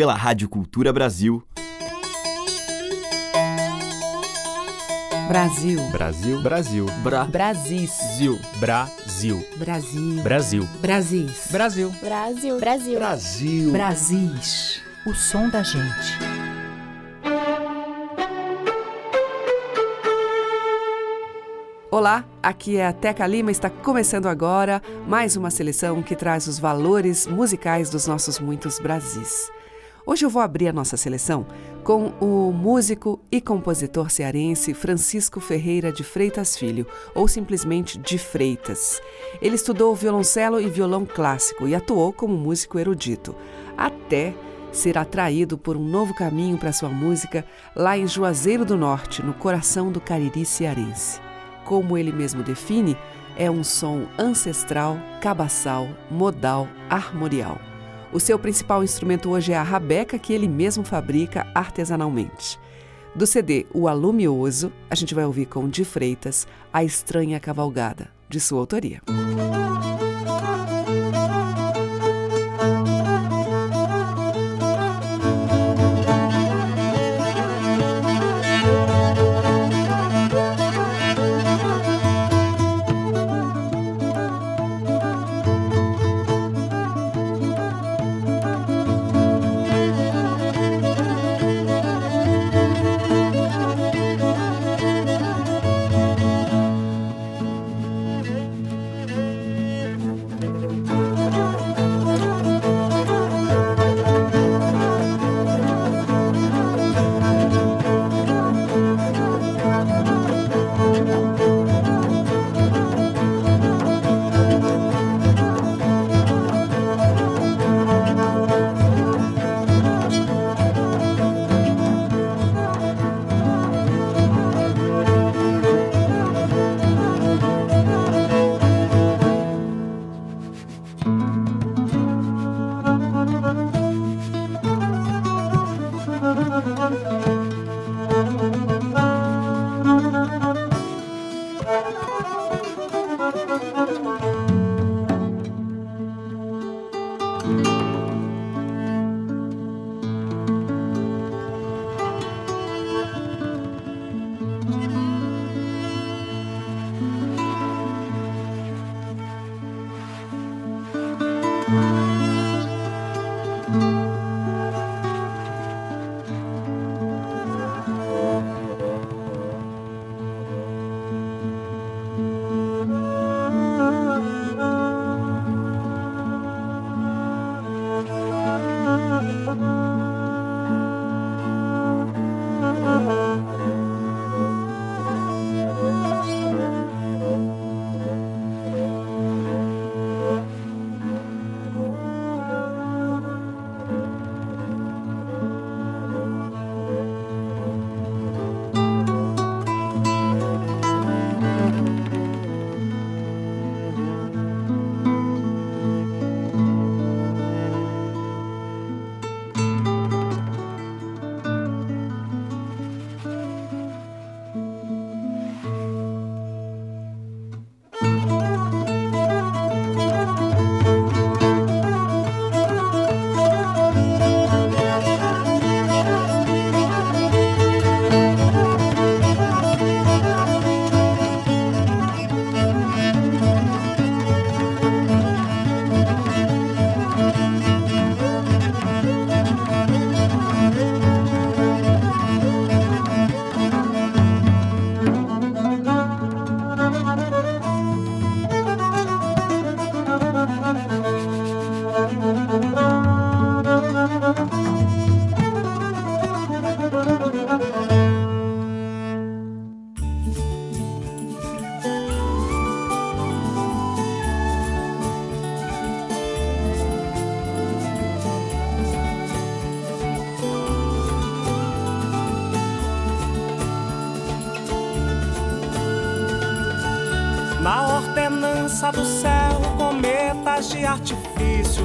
pela Rádio Cultura Brasil. Brasil. Brasil. Brasil. Bra. Brasis. Zil. Brasil. Brasil. Brasil. Brasis. Brasil. Brasil. Brasil. Brasil. Brasis. O som da gente. Olá, aqui é a Teca Lima, está começando agora mais uma seleção que traz os valores musicais dos nossos muitos Brasis. Hoje eu vou abrir a nossa seleção com o músico e compositor cearense Francisco Ferreira de Freitas Filho, ou simplesmente de Freitas. Ele estudou violoncelo e violão clássico e atuou como músico erudito, até ser atraído por um novo caminho para sua música lá em Juazeiro do Norte, no coração do Cariri cearense. Como ele mesmo define, é um som ancestral, cabaçal, modal, armorial. O seu principal instrumento hoje é a rabeca que ele mesmo fabrica artesanalmente. Do CD O Alumioso, a gente vai ouvir com De Freitas A Estranha Cavalgada, de sua autoria. Na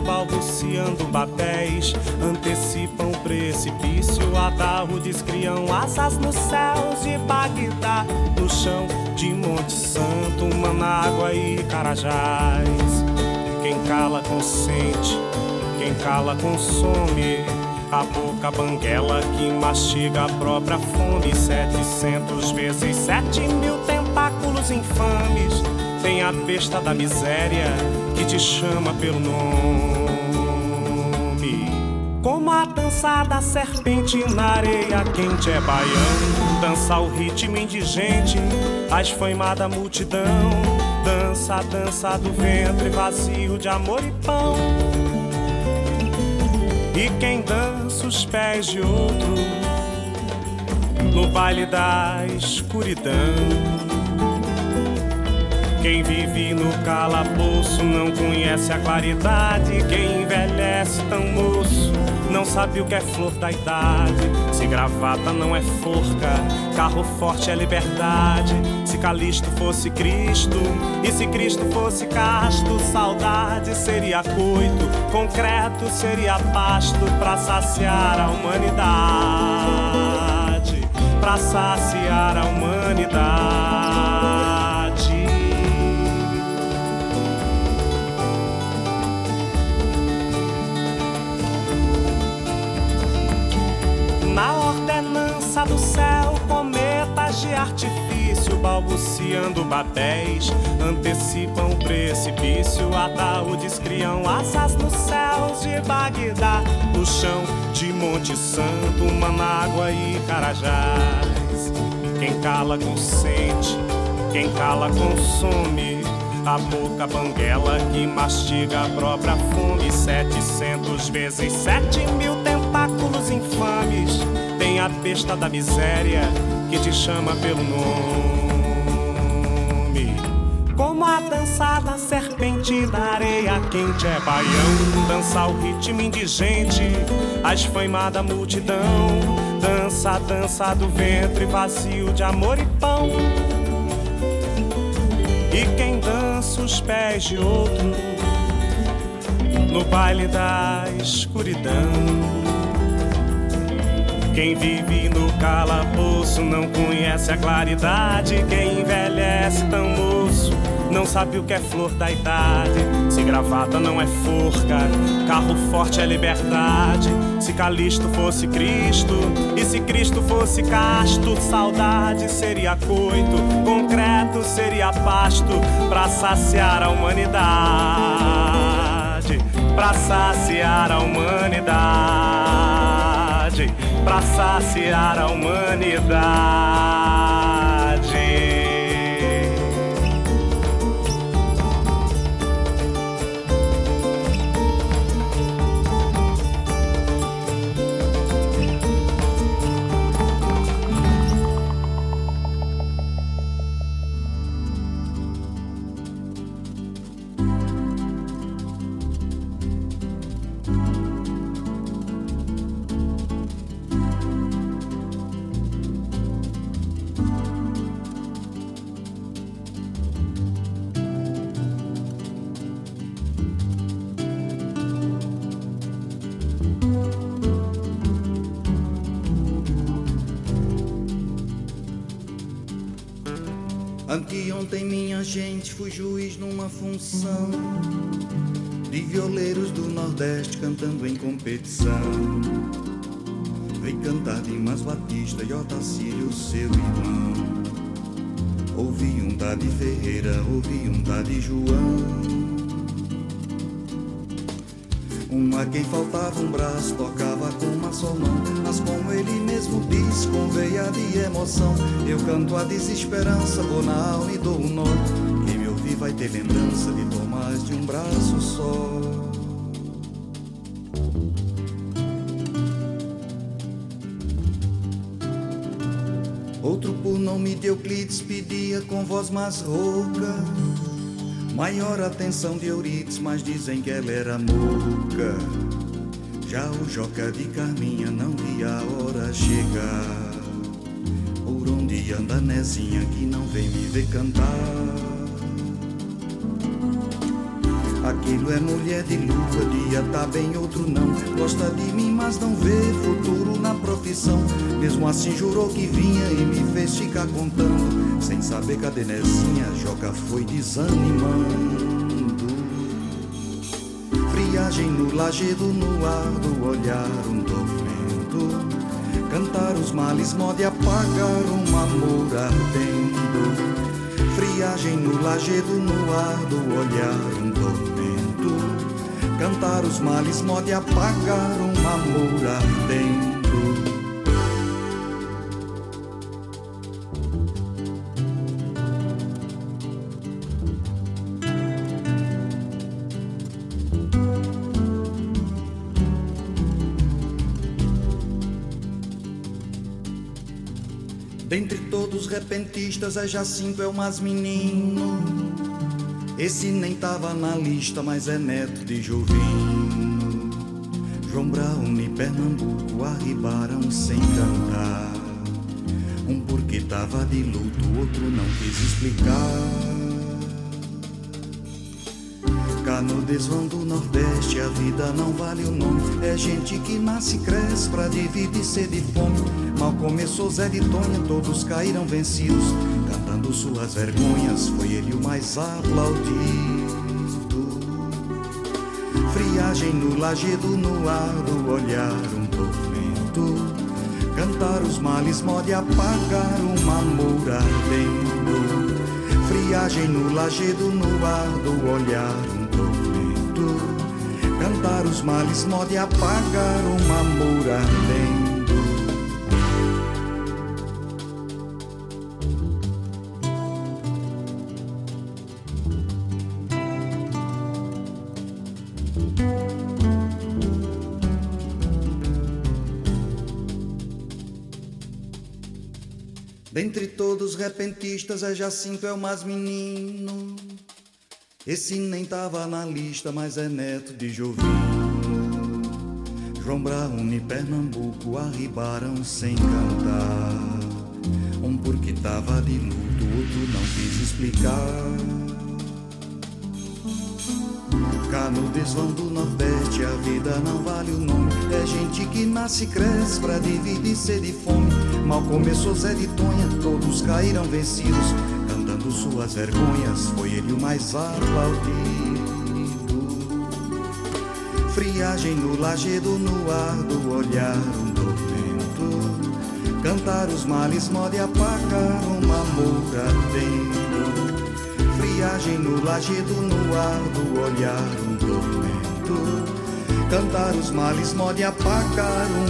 balbuciando babéis, antecipam precipício. Adarrudes criam asas nos céus de Bagdá, no chão de Monte Santo, Manágua e Carajás. Quem cala consente, quem cala consome. A boca banguela que mastiga a própria fome. Setecentos vezes sete mil tentáculos infames. Tem a besta da miséria que te chama pelo nome. Como a dança da serpente na areia quente é baiano. Dança o ritmo indigente, a esfaimada multidão. Dança a dança do ventre vazio de amor e pão. E quem dança os pés de outro no baile da escuridão. Quem vive no calabouço não conhece a claridade. Quem envelhece tão moço não sabe o que é flor da idade. Se gravata não é forca, carro forte é liberdade. Se Calisto fosse Cristo, e se Cristo fosse casto, saudade seria coito, concreto seria pasto pra saciar a humanidade. Pra saciar a humanidade. Do céu, cometas de artifício, balbuciando babéis, antecipam o precipício, ataúdes criam asas nos céus de Bagdá, no chão de Monte Santo, Manágua e Carajás. Quem cala consente, quem cala consome. A boca banguela que mastiga a própria fome. Setecentos vezes sete mil tentáculos infames tem a besta da miséria que te chama pelo nome. Como a dança da serpente da areia quente é baião, dança o ritmo indigente, a esfaimada multidão, dança dança do ventre vazio de amor e pão. E quem dança os pés de outro no baile da escuridão. Quem vive no calabouço não conhece a claridade. Quem envelhece tão moço não sabe o que é flor da idade. Se gravata não é forca, carro forte é liberdade. Se Calisto fosse Cristo e se Cristo fosse casto, saudade seria coito, concreto seria pasto pra saciar a humanidade. Pra saciar a humanidade para saciar a humanidade. Anteontem minha gente fui juiz numa função De violeiros do Nordeste cantando em competição. Vem cantar Dimas Batista e Otacílio, seu irmão. Ouvi um tá de Ferreira, ouvi um tá de João um a quem faltava um braço, tocava com uma só mão. Mas como ele mesmo diz, com veia de emoção, eu canto a desesperança, vou na alma e dou um nó. Quem me ouvir vai ter lembrança de Tomás de um braço só. Outro por nome de Euclides pedia com voz mais rouca Maior atenção de Euridice, mas dizem que ela era muca. Já o Joca de Carminha não via a hora chegar. Por onde anda Nezinha que não vem me ver cantar? Aquilo é mulher de lua, dia tá bem, outro não. Gosta de mim, mas não vê futuro na profissão. Mesmo assim jurou que vinha e me fez ficar contando. Sem saber cadê Nezinha, Joca foi desanimando. Friagem no lajedo, no ar do olhar, um toque Cantar os males, modo apagar um amor ardendo. Friagem no lajedo, no ar do olhar, um tormento. Cantar os males, modo apagar um amor ardendo. Dentre todos os repentistas, é Jacinto, é o mais menino. Esse nem tava na lista, mas é neto de Jovino. João Brown e Pernambuco arribaram sem cantar. Um porque tava de luto, outro não quis explicar. Cá no desvão do Nordeste a vida não vale o nome. É gente que nasce e cresce pra dividir sede e fome. Mal começou Zé de Tonha, todos caíram vencidos. Cantando suas vergonhas, foi ele o mais aplaudido. Friagem no lajedo, no ar do olhar, um tormento. Cantar os males, mode apagar um amor ardendo. Friagem no lajedo, no ar do olhar, um tormento. Cantar os males, mode apagar um amor ardendo. Dentre todos os repentistas, é Jacinto é o mais menino. Esse nem tava na lista, mas é neto de Jovino. João Brown e Pernambuco arribaram sem cantar. Um porque tava de luto, outro não quis explicar. Cá no desvão do Nordeste a vida não vale o nome. É gente que nasce e cresce pra dividir sede e fome. Mal começou Zé de Tonha, todos caíram vencidos. Cantando suas vergonhas, foi ele o mais aplaudido. Friagem no lajedo, no ar do olhar, um tormento. Cantar os males, mode apagar um amor ardendo. Friagem no lajedo, no ar do olhar, tormento. Cantar os males, mode apagar um.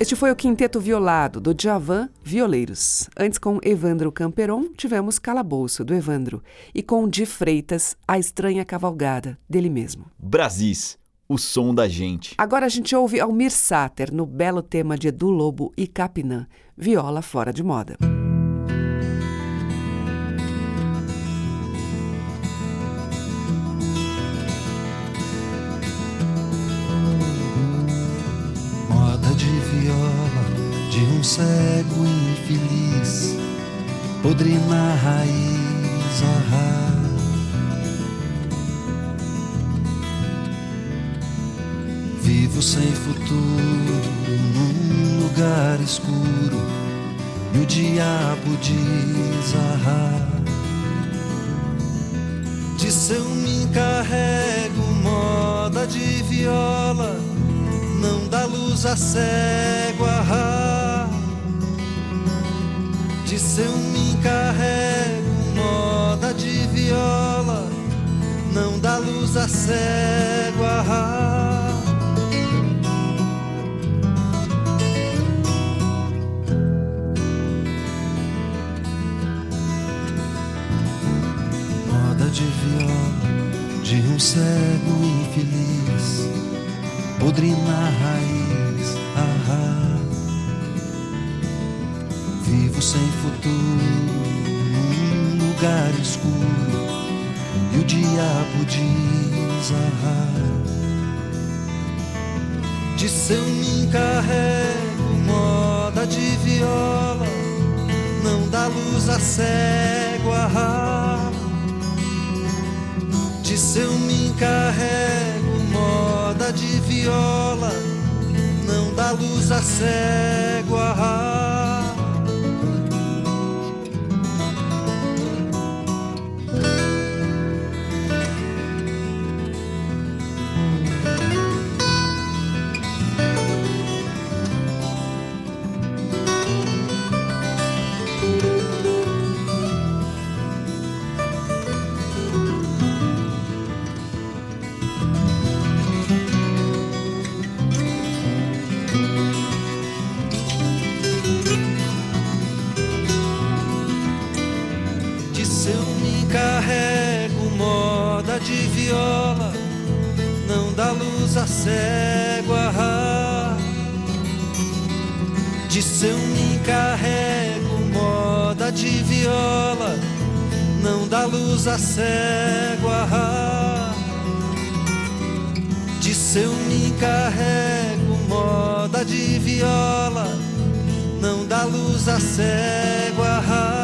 Este foi o Quinteto Violado, do Djavan Violeiros. Antes, com Evandro Camperon, tivemos Calabouço, do Evandro. E com Di Freitas, A Estranha Cavalgada, dele mesmo. Brasis, o som da gente. Agora a gente ouve Almir Sater no belo tema de Edu Lobo e Capinã, Viola Fora de Moda. Moda um cego infeliz, podre na raiz, ah, Vivo sem futuro num lugar escuro e o diabo diz ah, Diz eu me encarrego moda de viola não dá luz a cego ah, Diz eu me encarrego moda de viola não dá luz a cego ah, de viola de um cego infeliz, podre na raiz, sem futuro num lugar escuro e o diabo diz, ah, de seu me encarrego moda de viola, não dá luz a cego, ah, se eu me encarrego moda de viola, não dá luz a cego. Ah, De seu me carrego moda de viola, não dá luz a cego. De seu me carrego moda de viola, não dá luz a cego arrar.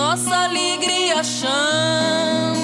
Pedras do chão,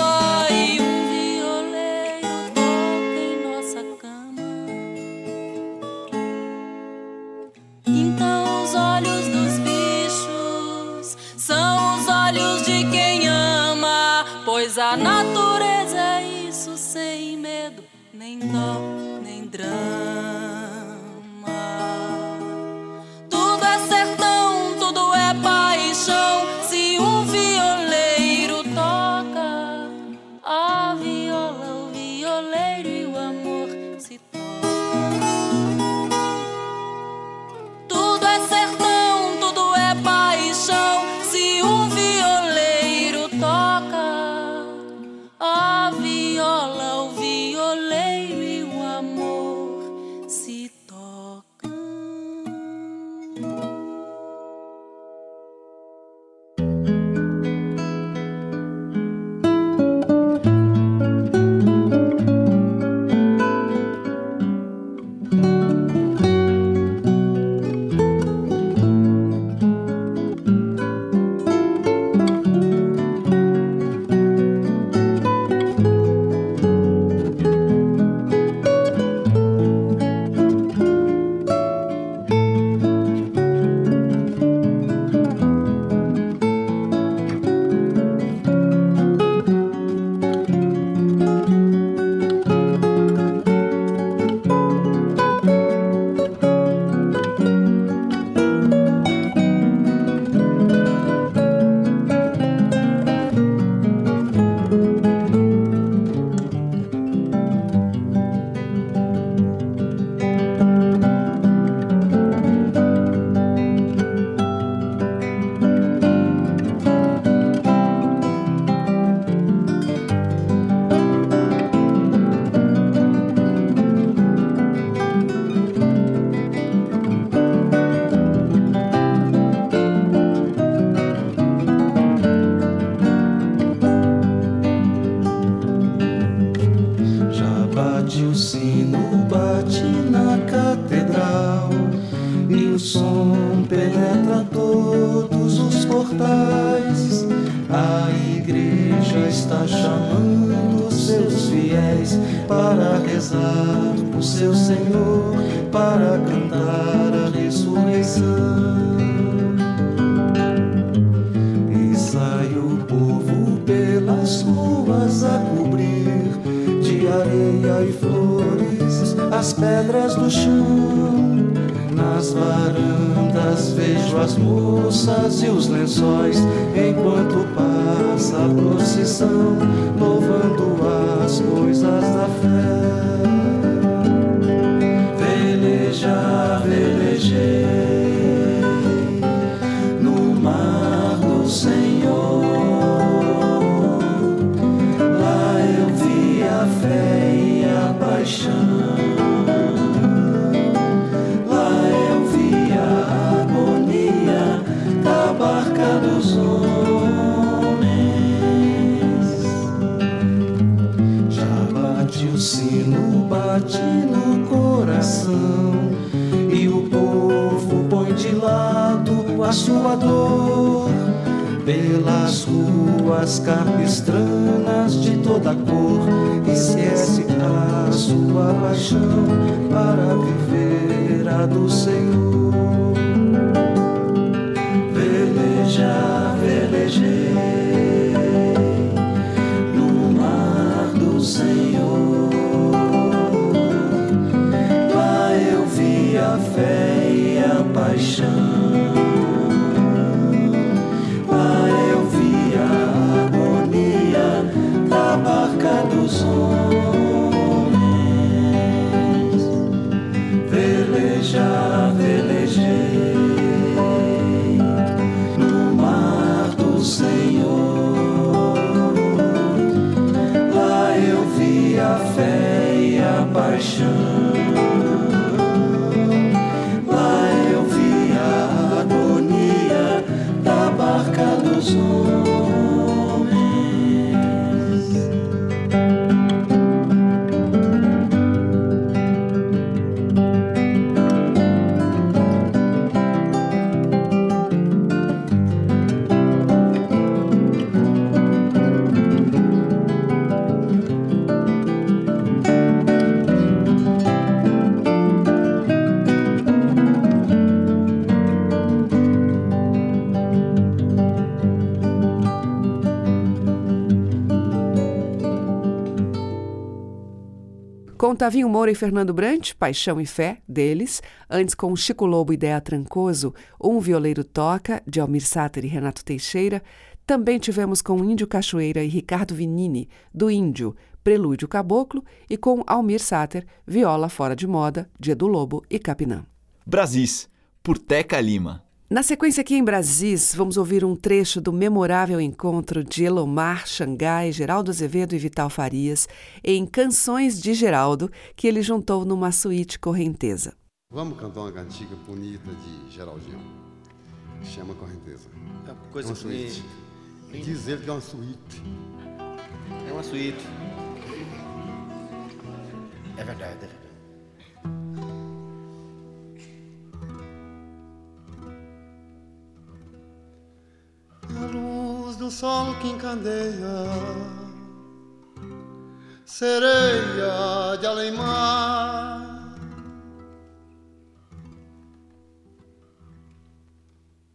capistranas de toda cor, esquece a sua paixão para viver a do Senhor. Velejar, velejei Com Tavinho Moura e Fernando Brant, Paixão e Fé, deles. Antes com Chico Lobo e Dea Trancoso, Um Violeiro Toca, de Almir Sater e Renato Teixeira. Também tivemos com Índio Cachoeira e Ricardo Vinini, do Índio, Prelúdio Caboclo. E com Almir Sater, Viola Fora de Moda, de Edu Lobo e Capinã. Brasis, por Teca Lima. Na sequência aqui em Brasis, vamos ouvir um trecho do memorável encontro de Elomar Xangai, Geraldo Azevedo e Vital Farias em Canções de Geraldo, que ele juntou numa suíte correnteza. Vamos cantar uma cantiga bonita de Geraldinho. Chama Correnteza. É uma coisa É uma suíte. que- Diz ele que é uma suíte. É uma suíte. É verdade, é verdade. Do sol que encandeia, sereia de além-mar.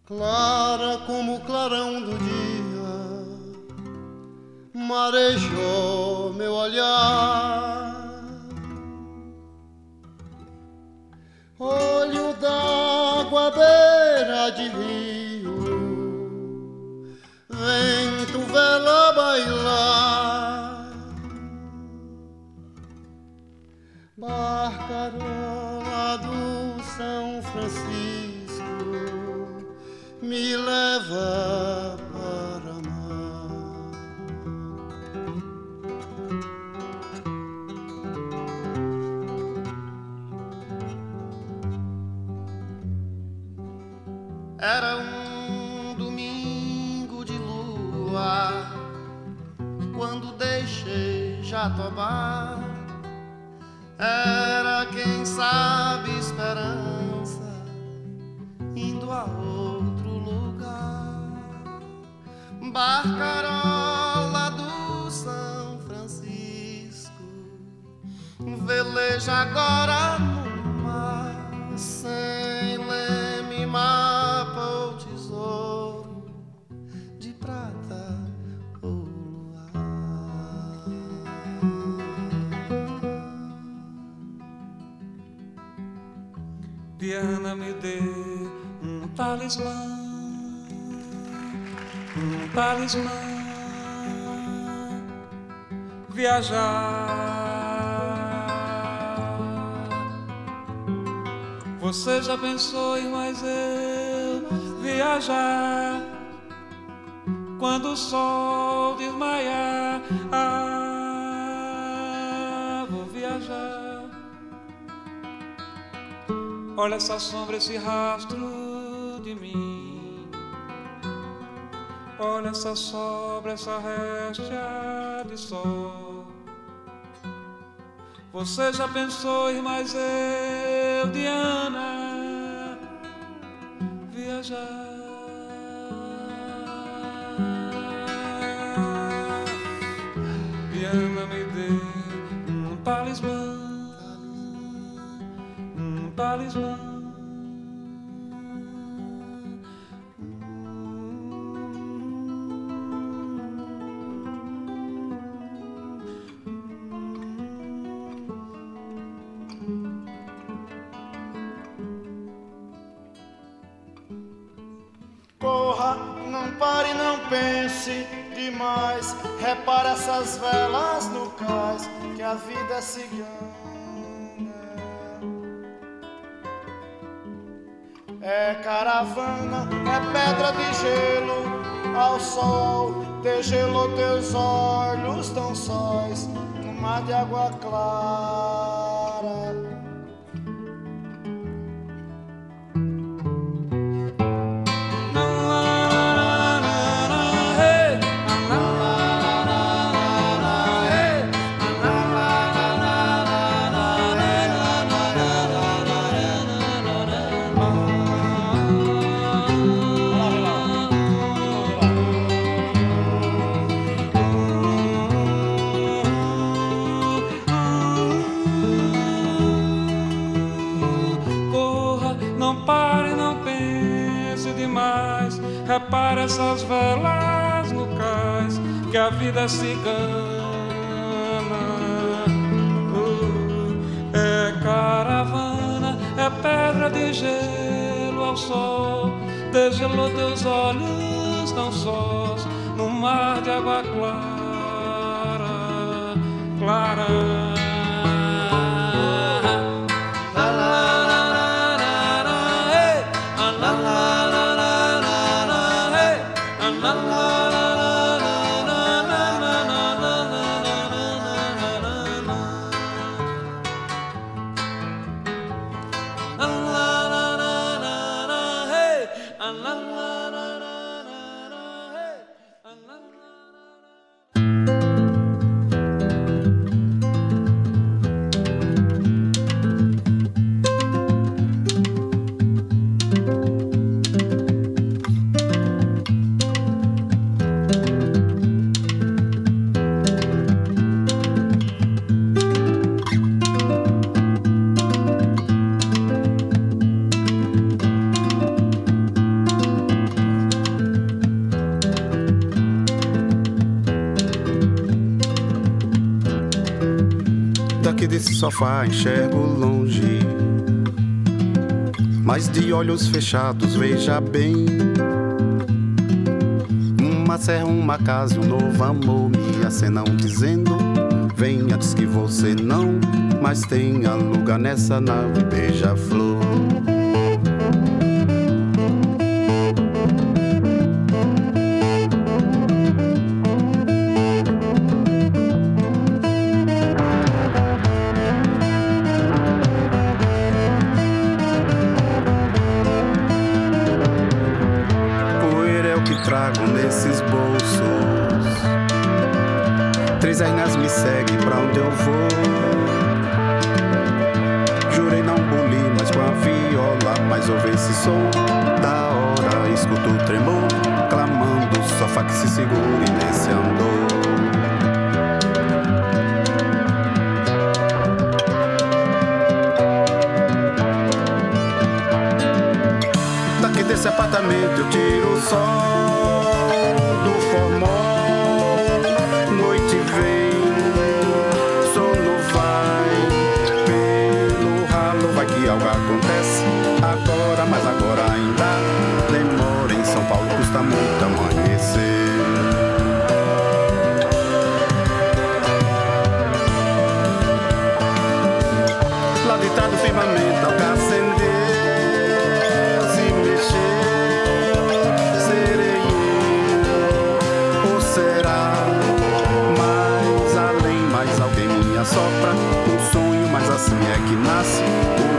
Clara como o clarão do dia, marejou meu olhar. Olho d'água à beira de rio, vento vela bailar. Barcarola do São Francisco me leva para mar. Era um quando deixei Jatobá. Era quem sabe esperança indo a outro lugar. Barcarola do São Francisco veleja agora no mar Diana me dê um talismã, um talismã, viajar. Você já pensou em mais eu viajar? Quando o sol desmaiar, ah, Olha essa sombra, esse rastro de mim. Olha essa sobra, essa réstia de sol. Você já pensou em mais eu, Diana, viajar? Talismã. Corra, não pare, não pense demais. Repara essas velas no cais, que a vida é cigana. É caravana, é pedra de gelo ao sol. Degelou teus olhos tão sóis, no mar de água clara. A vida cigana. Uh, é caravana, é pedra de gelo ao sol. Degelou teus olhos tão sós no mar de água clara, clara. Desse sofá enxergo longe. Mas de olhos fechados, veja bem. Uma serra, uma casa, um novo amor me acenam dizendo: Venha, diz que você não, mas tenha lugar nessa nave beija-flor. Mais além, mais alguém me assopra um sonho, mas assim é que nasce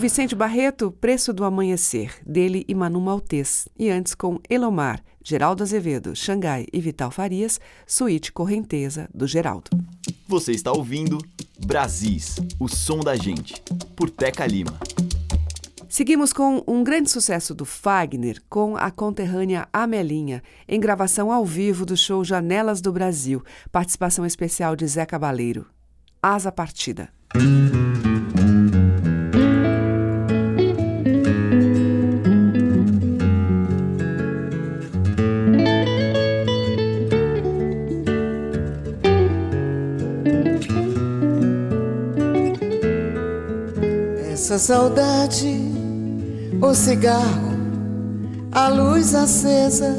Vicente Barreto, Preço do Amanhecer, dele e Manu Maltês. E antes com Elomar, Geraldo Azevedo, Xangai e Vital Farias, Suíte Correnteza, do Geraldo. Você está ouvindo Brasis, o som da gente, por Teca Lima. Seguimos com um grande sucesso do Fagner com a conterrânea Amelinha, em gravação ao vivo do show Janelas do Brasil, participação especial de Zé Cabaleiro. Asa Partida. Essa saudade, o cigarro, a luz acesa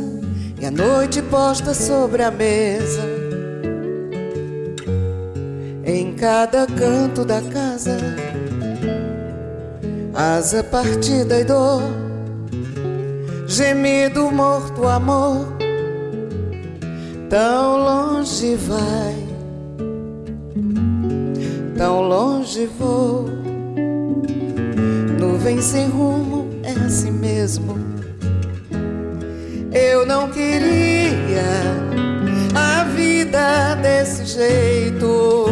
e a noite posta sobre a mesa. Em cada canto da casa, asa partida e dor, gemido morto amor, tão longe vai, tão longe vou. Nuvem sem rumo é assim mesmo. Eu não queria a vida desse jeito.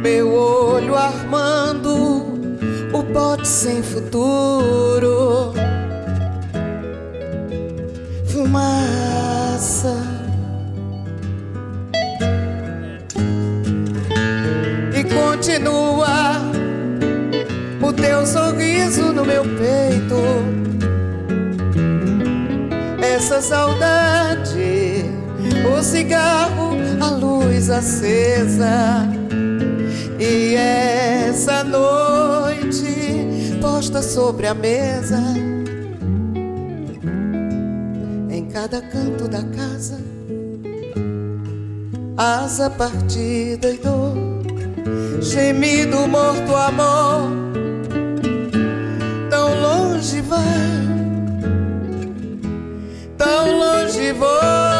Meu olho armando o pote sem futuro. Fumaça. Teu sorriso no meu peito. Essa saudade, o cigarro, a luz acesa. E essa noite posta sobre a mesa. Em cada canto da casa, asa partida e dor, gemido morto amor vai, tão longe vou.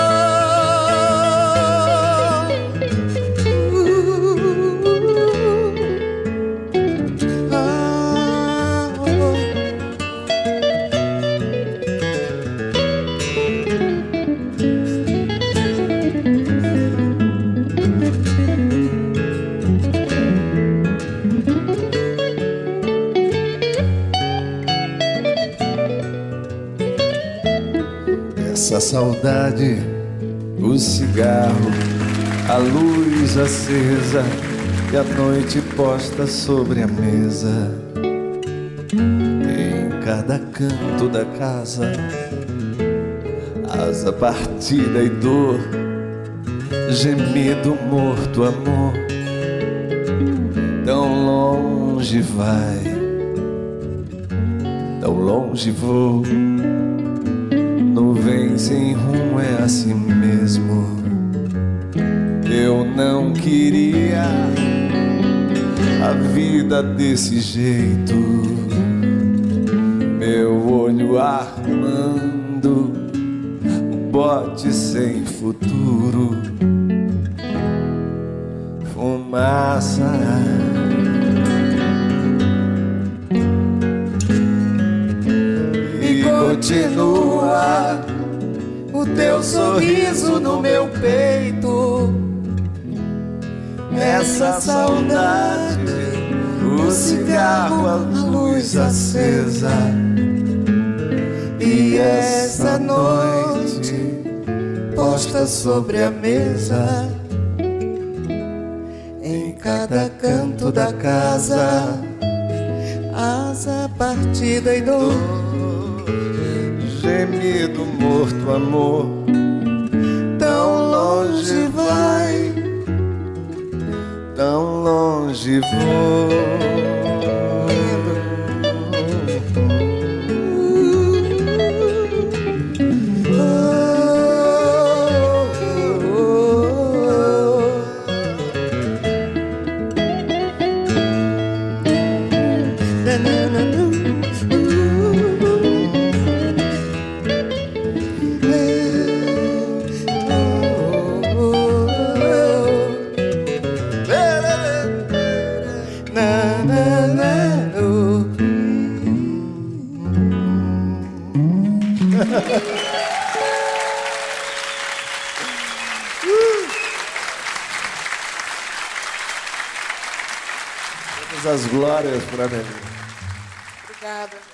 Essa saudade, o cigarro, a luz acesa e a noite posta sobre a mesa. Em cada canto da casa, asa partida e dor, gemido morto amor, tão longe vai, tão longe vou. Nuvem sem rumo é assim mesmo. Eu não queria a vida desse jeito. Meu olho armando um bote sem futuro. Fumaça. Teu sorriso no meu peito. Essa saudade, o cigarro, a luz acesa. E E essa noite posta sobre a mesa, em cada canto da casa, asa partida e dor, gemido morto amor, tão longe vai, tão longe vou. As glórias para mim. Obrigada.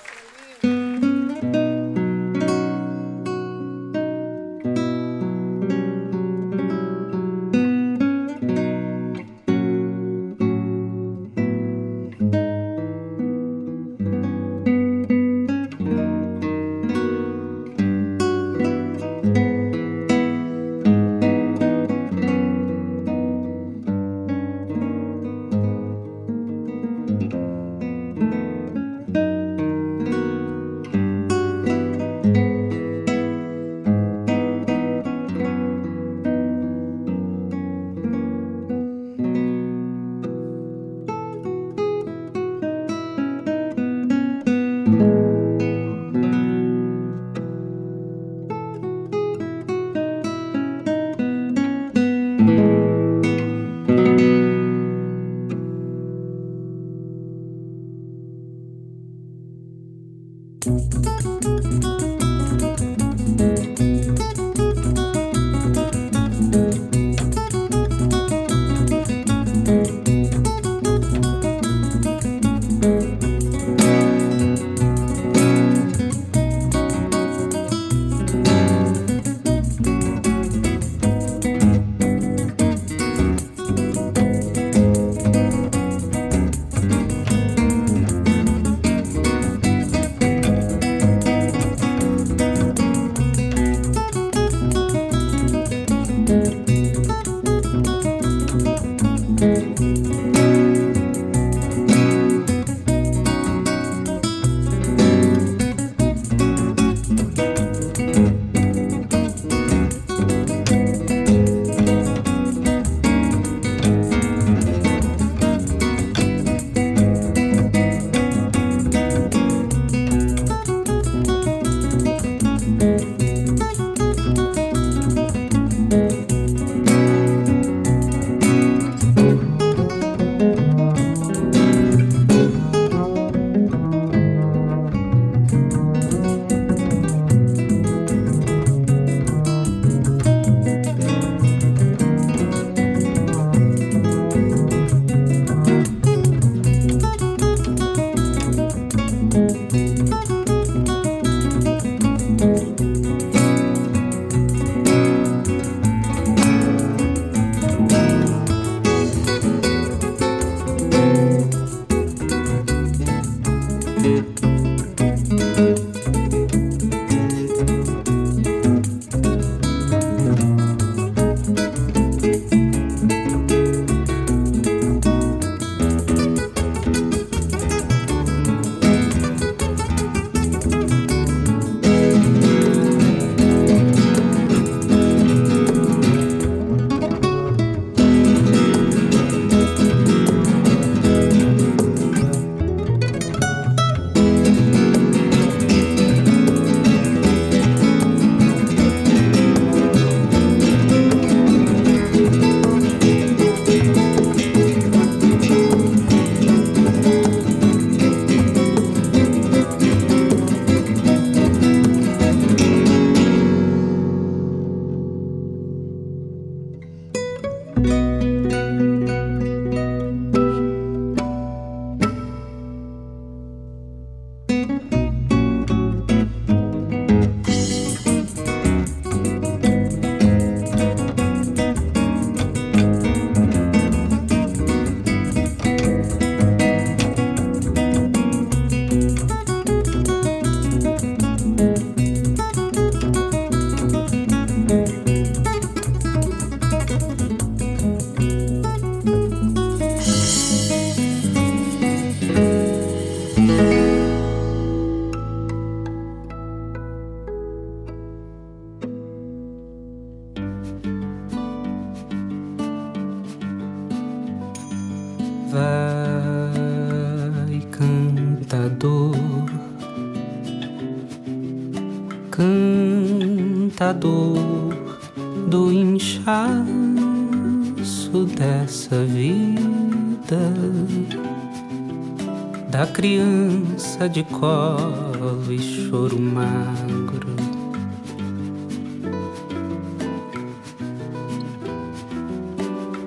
Colo e choro magro.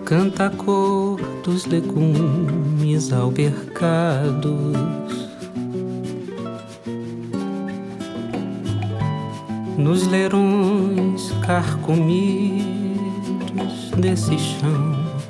Canta a cor dos legumes albercados nos leirões carcomidos desse chão.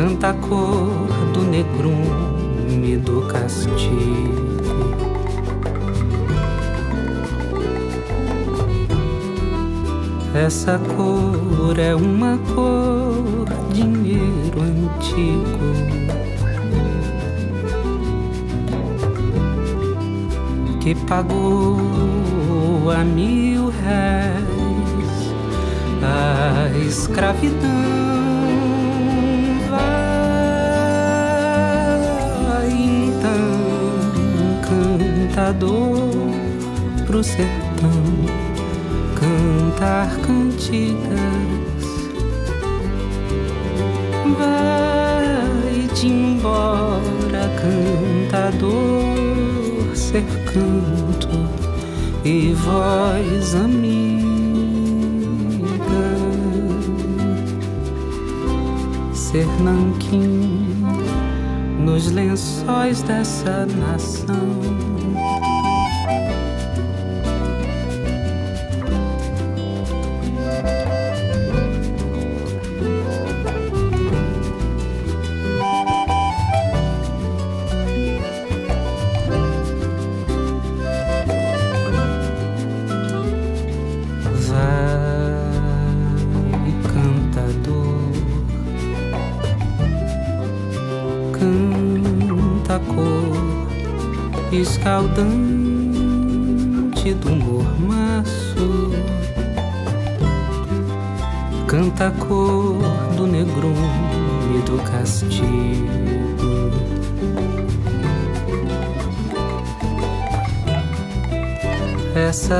Canta a cor do negrume do castigo. Essa cor é uma cor dinheiro antigo. Que pagou a mil réis a escravidão. Cantador pro sertão cantar cantigas. Vai-te embora, cantador, ser canto e voz amiga. Ser nanquim nos lençóis dessa nação.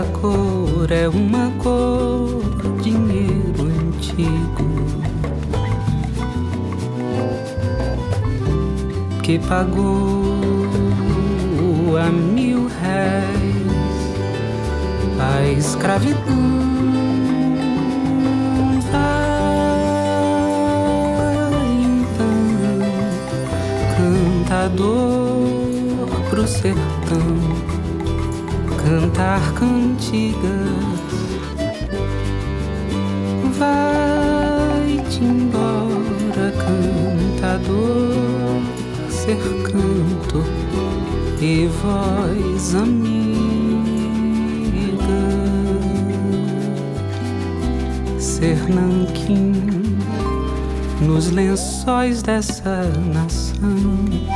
Cor é uma cor dinheiro antigo que pagou a mil réis a escravidão. Então, cantador pro sertão, cantar cantigas. Vai-te embora, cantador, ser canto e voz amiga, ser nanquim nos lençóis dessa nação.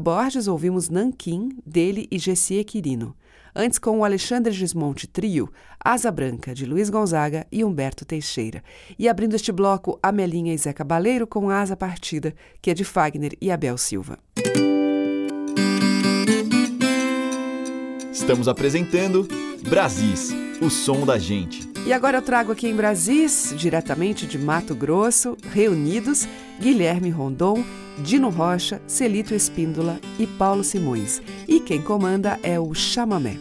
Borges, ouvimos Nanquim, dele e Gessie Quirino. Antes, com o Alexandre Gismonte Trio, Asa Branca, de Luiz Gonzaga e Humberto Teixeira. E abrindo este bloco, Amelinha e Zé Cabaleiro com Asa Partida, que é de Fagner e Abel Silva. Estamos apresentando Brasis, o som da gente. E agora eu trago aqui em Brasis, diretamente de Mato Grosso, reunidos Guilherme Rondon, Dino Rocha, Celito Espíndola e Paulo Simões. E quem comanda é o Chamamé.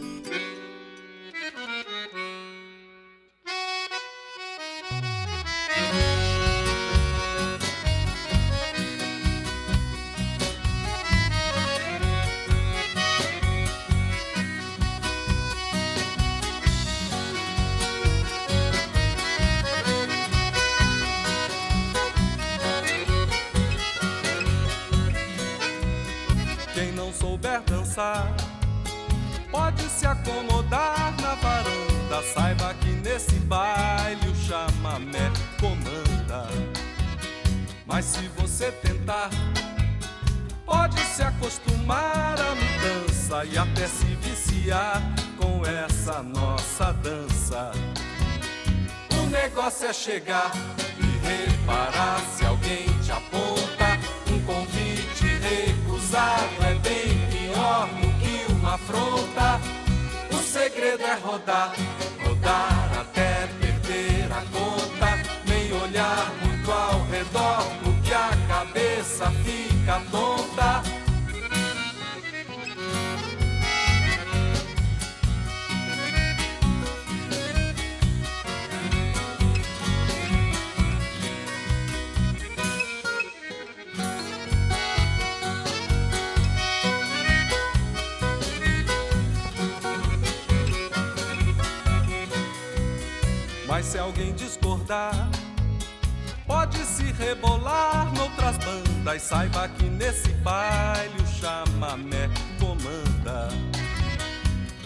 Rebolar noutras bandas. Saiba que nesse baile o chamamé comanda.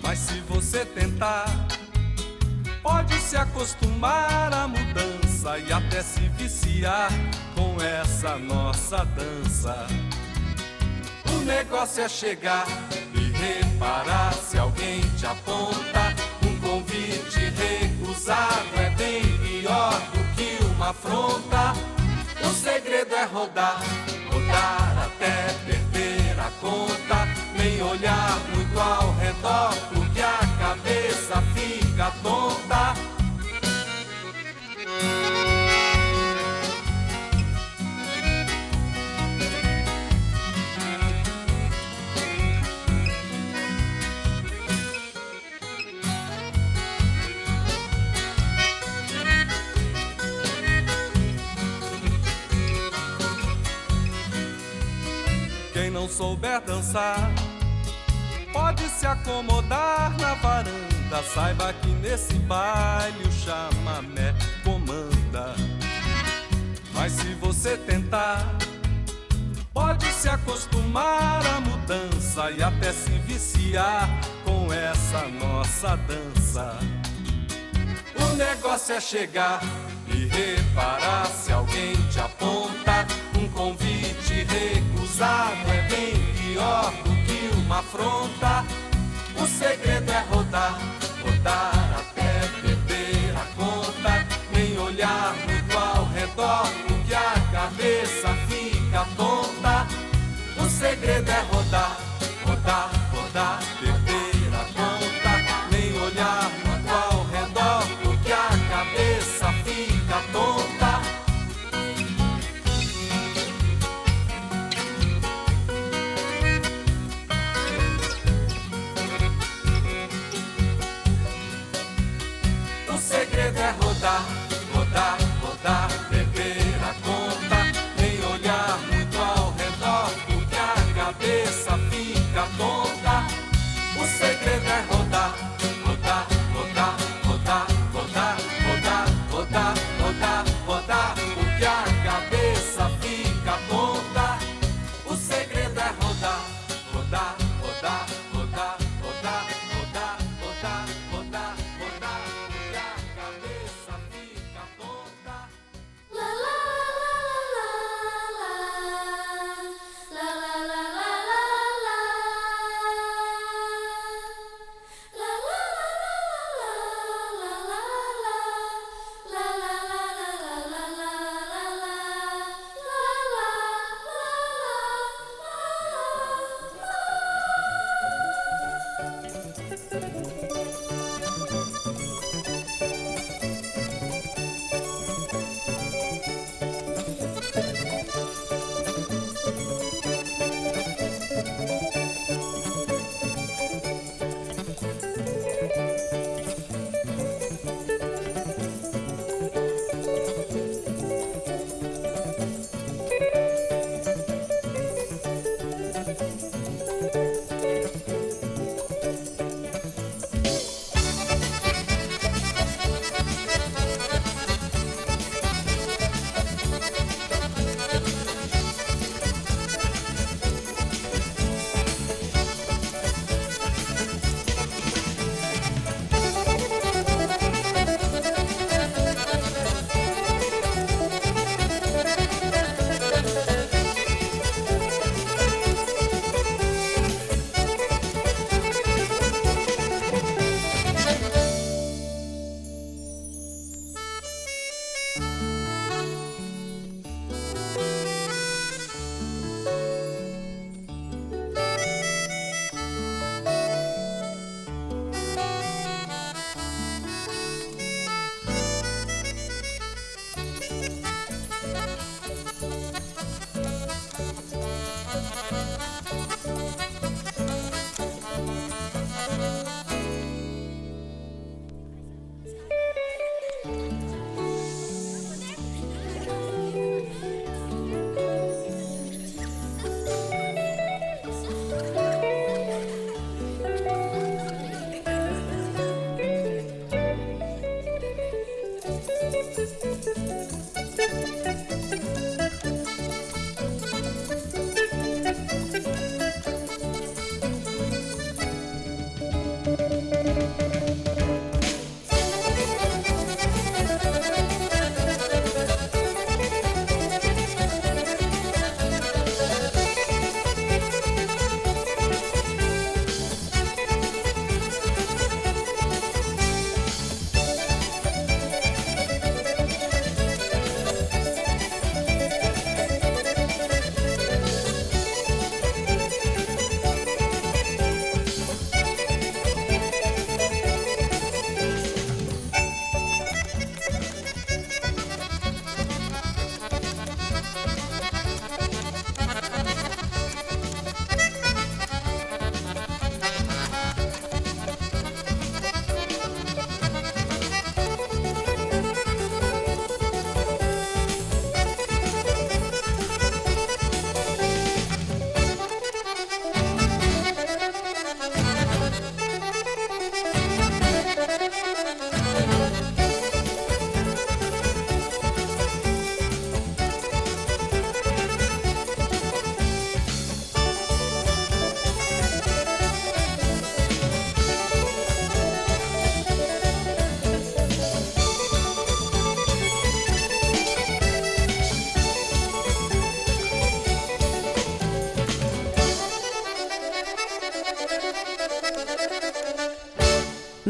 Mas se você tentar, pode se acostumar à mudança e até se viciar com essa nossa dança. O negócio é chegar e reparar se alguém te aponta. Um convite recusado é bem pior do que uma afronta. Segredo é rodar, rodar até perder a conta. Nem olhar muito ao redor, porque a cabeça fica tonta. Não souber dançar, pode se acomodar na varanda. Saiba que nesse baile o chamamé comanda. Mas se você tentar, pode se acostumar à mudança e até se viciar com essa nossa dança. O negócio é chegar e reparar se alguém te aponta. Um convite recusado é bem pior do que uma afronta. O segredo é rodar, rodar até perder a conta. Nem olhar muito ao redor, porque a cabeça fica tonta. O segredo é rodar, rodar, rodar, perder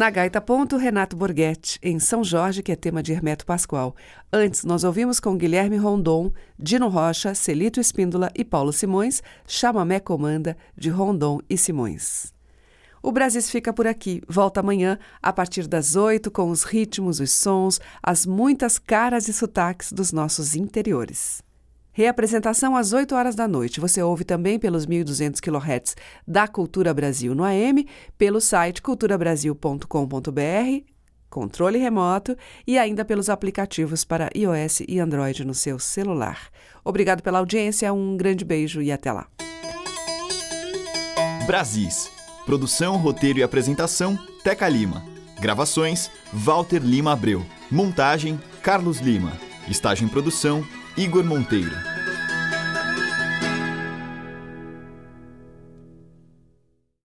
Na gaita ponto, Renato Borghetti, em São Jorge, que é tema de Hermeto Pascoal. Antes, nós ouvimos com Guilherme Rondon, Dino Rocha, Celito Espíndola e Paulo Simões, Chamamé Comanda, de Rondon e Simões. O Brasis fica por aqui. Volta amanhã, a partir das oito, com os ritmos, os sons, as muitas caras e sotaques dos nossos interiores. Reapresentação às 8 horas da noite. Você ouve também pelos 1.200 kHz da Cultura Brasil no AM, pelo site culturabrasil.com.br, controle remoto e ainda pelos aplicativos para iOS e Android no seu celular. Obrigado pela audiência, um grande beijo e até lá. Brasis. Produção, roteiro e apresentação: Teca Lima. Gravações: Walter Lima Abreu. Montagem: Carlos Lima. Estágio em produção: Igor Monteiro.